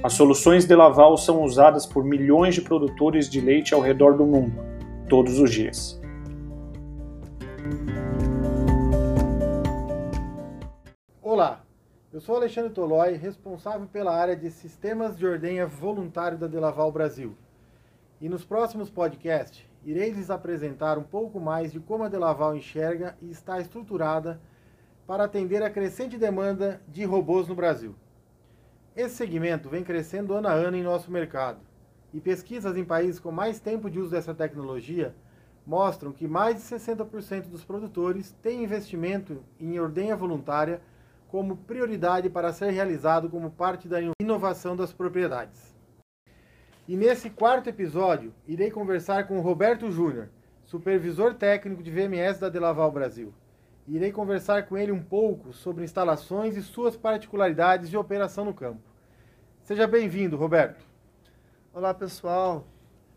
As soluções de Laval são usadas por milhões de produtores de leite ao redor do mundo, todos os dias. Olá, eu sou Alexandre Tolói, responsável pela área de Sistemas de Ordenha Voluntário da Delaval Brasil. E nos próximos podcasts, irei lhes apresentar um pouco mais de como a Delaval enxerga e está estruturada para atender a crescente demanda de robôs no Brasil. Esse segmento vem crescendo ano a ano em nosso mercado, e pesquisas em países com mais tempo de uso dessa tecnologia mostram que mais de 60% dos produtores têm investimento em ordenha voluntária como prioridade para ser realizado como parte da inovação das propriedades. E nesse quarto episódio, irei conversar com Roberto Júnior, supervisor técnico de VMS da Delaval Brasil. Irei conversar com ele um pouco sobre instalações e suas particularidades de operação no campo. Seja bem-vindo, Roberto. Olá, pessoal.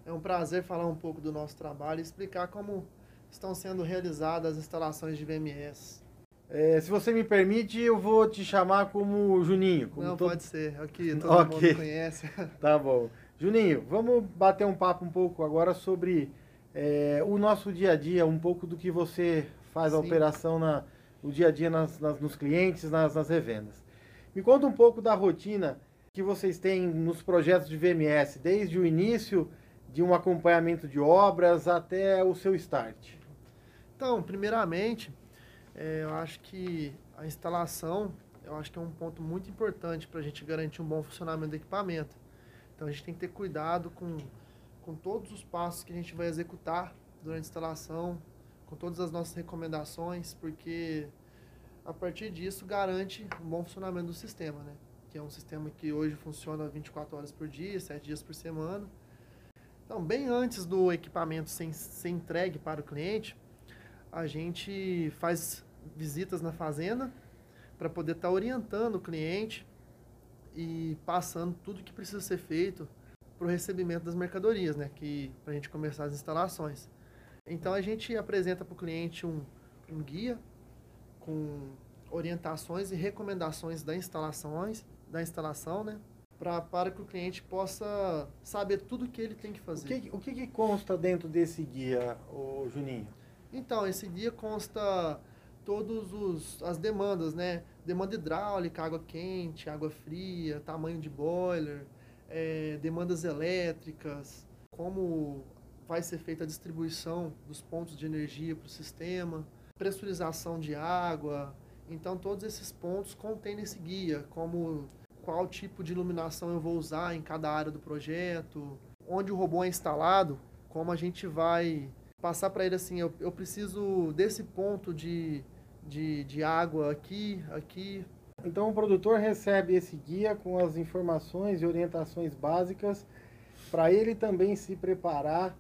É um prazer falar um pouco do nosso trabalho e explicar como estão sendo realizadas as instalações de VMS. É, se você me permite, eu vou te chamar como Juninho. Como Não, todo... pode ser. Aqui todo Ok. mundo conhece. Tá bom. Juninho, vamos bater um papo um pouco agora sobre é, o nosso dia a dia, um pouco do que você faz a Sim. operação na, no dia a dia nas, nas- nos clientes, nas, nas revendas. Me conta um pouco da rotina que vocês têm nos projetos de VMS, desde o início de um acompanhamento de obras até o seu start. Então, primeiramente, é, eu acho que a instalação, eu acho que é um ponto muito importante para a gente garantir um bom funcionamento do equipamento. Então, a gente tem que ter cuidado com, com todos os passos que a gente vai executar durante a instalação, com todas as nossas recomendações, porque a partir disso garante um bom funcionamento do sistema, né? Que é um sistema que hoje funciona 24 horas por dia, 7 dias por semana. Então, bem antes do equipamento ser, ser entregue para o cliente, a gente faz visitas na fazenda para poder estar orientando o cliente e passando tudo que precisa ser feito para o recebimento das mercadorias, né? Que para a gente começar as instalações. Então a gente apresenta para o cliente um, um guia com orientações e recomendações da instalações, da instalação, né? Pra, para que o cliente possa saber tudo o que ele tem que O fazer. que, o que, que consta dentro desse guia, ô Juninho? Então, esse guia consta todos os as demandas, né? Demanda hidráulica, água quente, água fria, tamanho de boiler, eh, demandas elétricas, como vai ser feita a distribuição dos pontos de energia para o sistema, pressurização de água. Então, todos esses pontos contêm nesse guia, como qual tipo de iluminação eu vou usar em cada área do projeto, onde o robô é instalado, como a gente vai passar para ele assim, eu, eu preciso desse ponto de, de, de água aqui, aqui. Então o produtor recebe esse guia com as informações e orientações básicas para ele também se preparar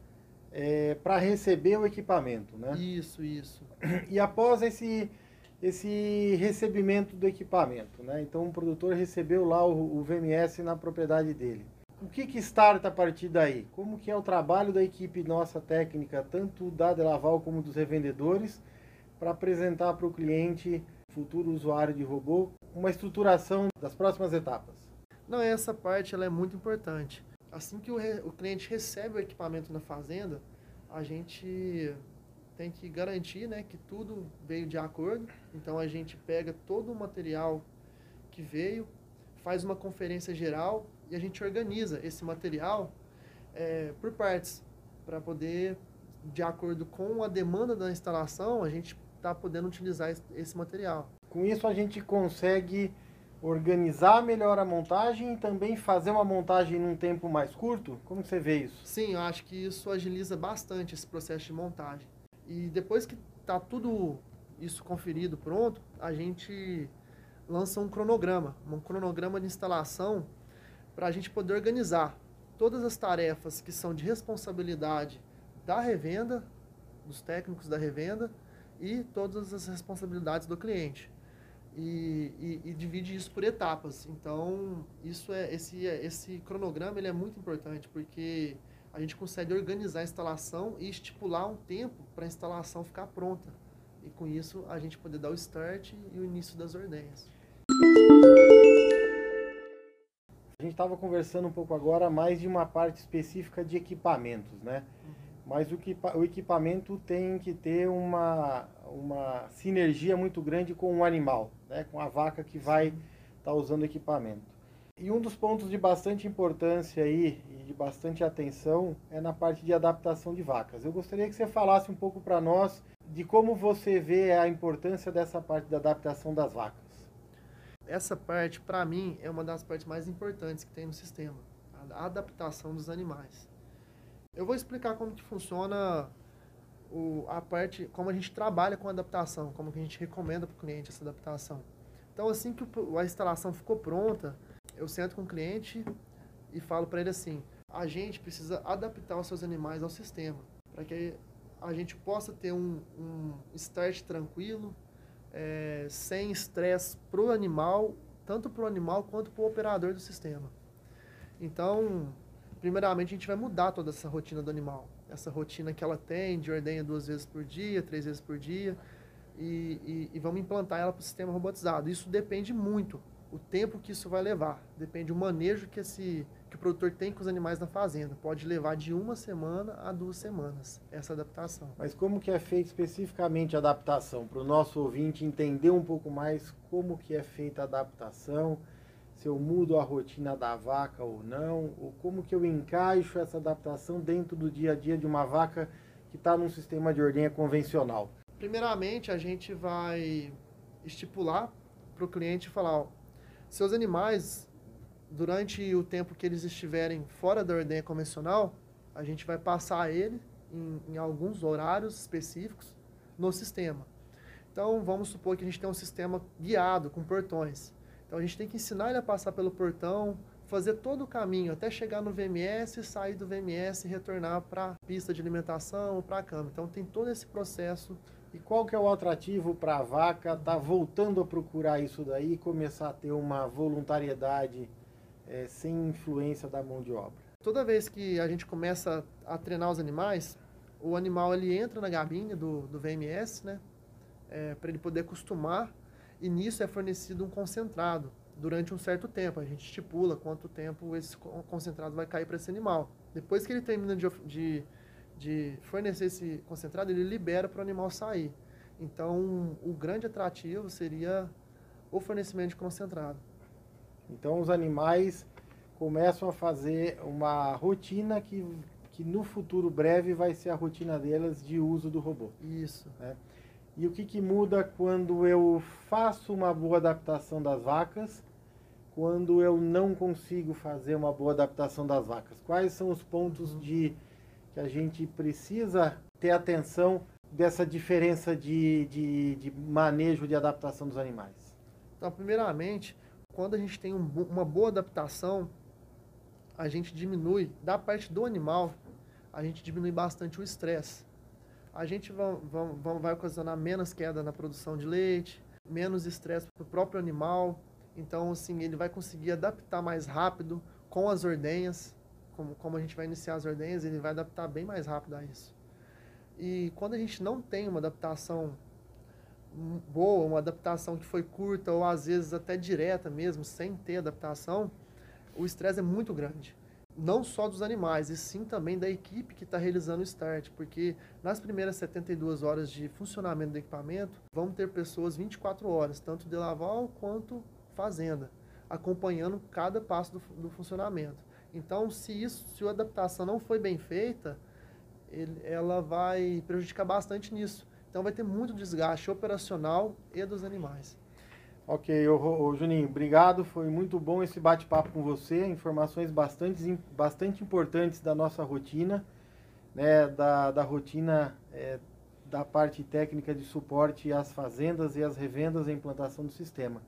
para receber o equipamento, né? Isso, isso. E após esse esse recebimento do equipamento, né? Então o produtor recebeu lá o, o VMS na propriedade dele. O que que starta a partir daí? Como que é o trabalho da equipe nossa técnica, tanto da Delaval como dos revendedores, para apresentar para o cliente, futuro usuário de robô, uma estruturação das próximas etapas? Não, essa parte ela é muito importante. Assim que o, re- o cliente recebe o equipamento na fazenda, a gente tem que garantir né, que tudo veio de acordo. Então a gente pega todo o material que veio, faz uma conferência geral e a gente organiza esse material eh, por partes, para poder, de acordo com a demanda da instalação, a gente está podendo utilizar es- esse material. Com isso a gente consegue organizar melhor a montagem e também fazer uma montagem num tempo mais curto? Como você vê isso? Sim, eu acho que isso agiliza bastante esse processo de montagem. E depois que tá tudo isso conferido, pronto, a gente lança um cronograma, um cronograma de instalação para a gente poder organizar todas as tarefas que são de responsabilidade da revenda, dos técnicos da revenda e todas as responsabilidades do cliente. E, e, e, divide isso por etapas. Então, isso é esse, esse cronograma ele é muito importante porque a gente consegue organizar a instalação e estipular um tempo para a instalação ficar pronta. E com isso a gente poder dar o start e o início das ordenhas. A gente estava conversando um pouco agora mais de uma parte específica de equipamentos, né? Uhum. Mas o, o equipamento tem que ter uma, uma sinergia muito grande com o animal, né? com a vaca que vai estar tá usando o equipamento. E um dos pontos de bastante importância aí e de bastante atenção é na parte de adaptação de vacas. Eu gostaria que você falasse um pouco para nós de como você vê a importância dessa parte da adaptação das vacas. Essa parte, para mim, é uma das partes mais importantes que tem no sistema, a adaptação dos animais. Eu vou explicar como que funciona o, a parte, como a gente trabalha com adaptação, como que a gente recomenda para o cliente essa adaptação. Então, assim que a instalação ficou pronta, eu sento com o cliente e falo para ele assim: a gente precisa adaptar os seus animais ao sistema, para que a gente possa ter um, um start tranquilo, é, sem estresse para o animal, tanto para o animal quanto para o operador do sistema. Então, primeiramente, a gente vai mudar toda essa rotina do animal. Essa rotina que ela tem de ordenha duas vezes por dia, três vezes por dia, e, e, e vamos implantar ela para o sistema robotizado. Isso depende muito o tempo que isso vai levar. Depende do manejo que, esse, que o produtor tem com os animais na fazenda. Pode levar de uma semana a duas semanas essa adaptação. Mas como que é feita especificamente a adaptação? Para o nosso ouvinte entender um pouco mais como que é feita a adaptação, se eu mudo a rotina da vaca ou não, ou como que eu encaixo essa adaptação dentro do dia a dia de uma vaca que está num sistema de ordenha convencional. Primeiramente, a gente vai estipular para o cliente falar, ó, seus animais, durante o tempo que eles estiverem fora da ordenha convencional, a gente vai passar ele em, em alguns horários específicos no sistema. Então, vamos supor que a gente tem um sistema guiado com portões. Então, a gente tem que ensinar ele a passar pelo portão, fazer todo o caminho até chegar no VMS, sair do VMS e retornar para a pista de alimentação ou para a cama. Então, tem todo esse processo e qual que é o atrativo para a vaca estar tá voltando a procurar isso daí e começar a ter uma voluntariedade é, sem influência da mão de obra? Toda vez que a gente começa a treinar os animais, o animal ele entra na gabine do, do VMS, né? É, para ele poder acostumar e nisso é fornecido um concentrado durante um certo tempo. A gente estipula quanto tempo esse concentrado vai cair para esse animal. Depois que ele termina de, de de fornecer esse concentrado, ele libera para o animal sair. Então, o grande atrativo seria o fornecimento de concentrado. Então, os animais começam a fazer uma rotina que, que no futuro breve vai ser a rotina delas de uso do robô. Isso. Né? E o que, que muda quando eu faço uma boa adaptação das vacas, quando eu não consigo fazer uma boa adaptação das vacas? Quais são os pontos uhum. de que a gente precisa ter atenção dessa diferença de, de, de manejo de adaptação dos animais? Então, primeiramente, quando a gente tem um, uma boa adaptação, a gente diminui, da parte do animal, a gente diminui bastante o estresse. A gente vai, vai, vai ocasionar menos queda na produção de leite, menos estresse para o próprio animal. Então, assim, ele vai conseguir adaptar mais rápido com as ordenhas como, como a gente vai iniciar as ordenhas, ele vai adaptar bem mais rápido a isso. E quando a gente não tem uma adaptação boa, uma adaptação que foi curta ou às vezes até direta mesmo, sem ter adaptação, o estresse é muito grande. Não só dos animais, e sim também da equipe que está realizando o start, porque nas primeiras 72 horas de funcionamento do equipamento, vão ter pessoas 24 horas, tanto de laval quanto fazenda, acompanhando cada passo do, do funcionamento. Então, se isso, se a adaptação não foi bem feita, ele, ela vai prejudicar bastante nisso. Então, vai ter muito desgaste operacional e dos animais. Ok, ô, ô, Juninho, obrigado. Foi muito bom esse bate-papo com você. Informações bastante, bastante importantes da nossa rotina, né, da, da rotina é, da parte técnica de suporte às fazendas e às revendas e implantação do sistema.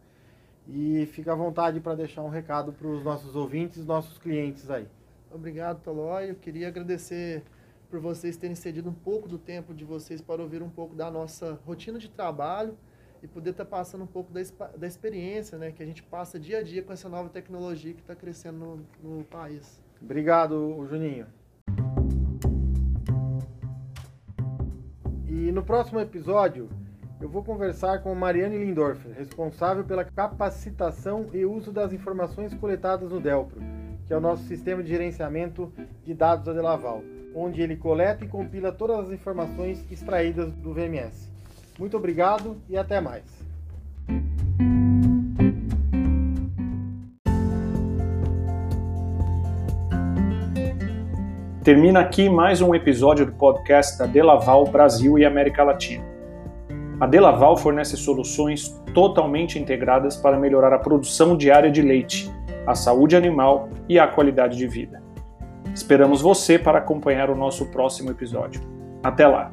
E fica à vontade para deixar um recado para os nossos ouvintes, nossos clientes aí. Obrigado, Tolói. Eu queria agradecer por vocês terem cedido um pouco do tempo de vocês para ouvir um pouco da nossa rotina de trabalho e poder estar tá passando um pouco da, da experiência né, que a gente passa dia a dia com essa nova tecnologia que está crescendo no, no país. Obrigado, Juninho. E no próximo episódio eu vou conversar com Mariane Lindorfer, responsável pela capacitação e uso das informações coletadas no Delpro, que é o nosso sistema de gerenciamento de dados da Delaval, onde ele coleta e compila todas as informações extraídas do VMS. Muito obrigado e até mais. Termina aqui mais um episódio do podcast da Delaval Brasil e América Latina. A Delaval fornece soluções totalmente integradas para melhorar a produção diária de leite, a saúde animal e a qualidade de vida. Esperamos você para acompanhar o nosso próximo episódio. Até lá!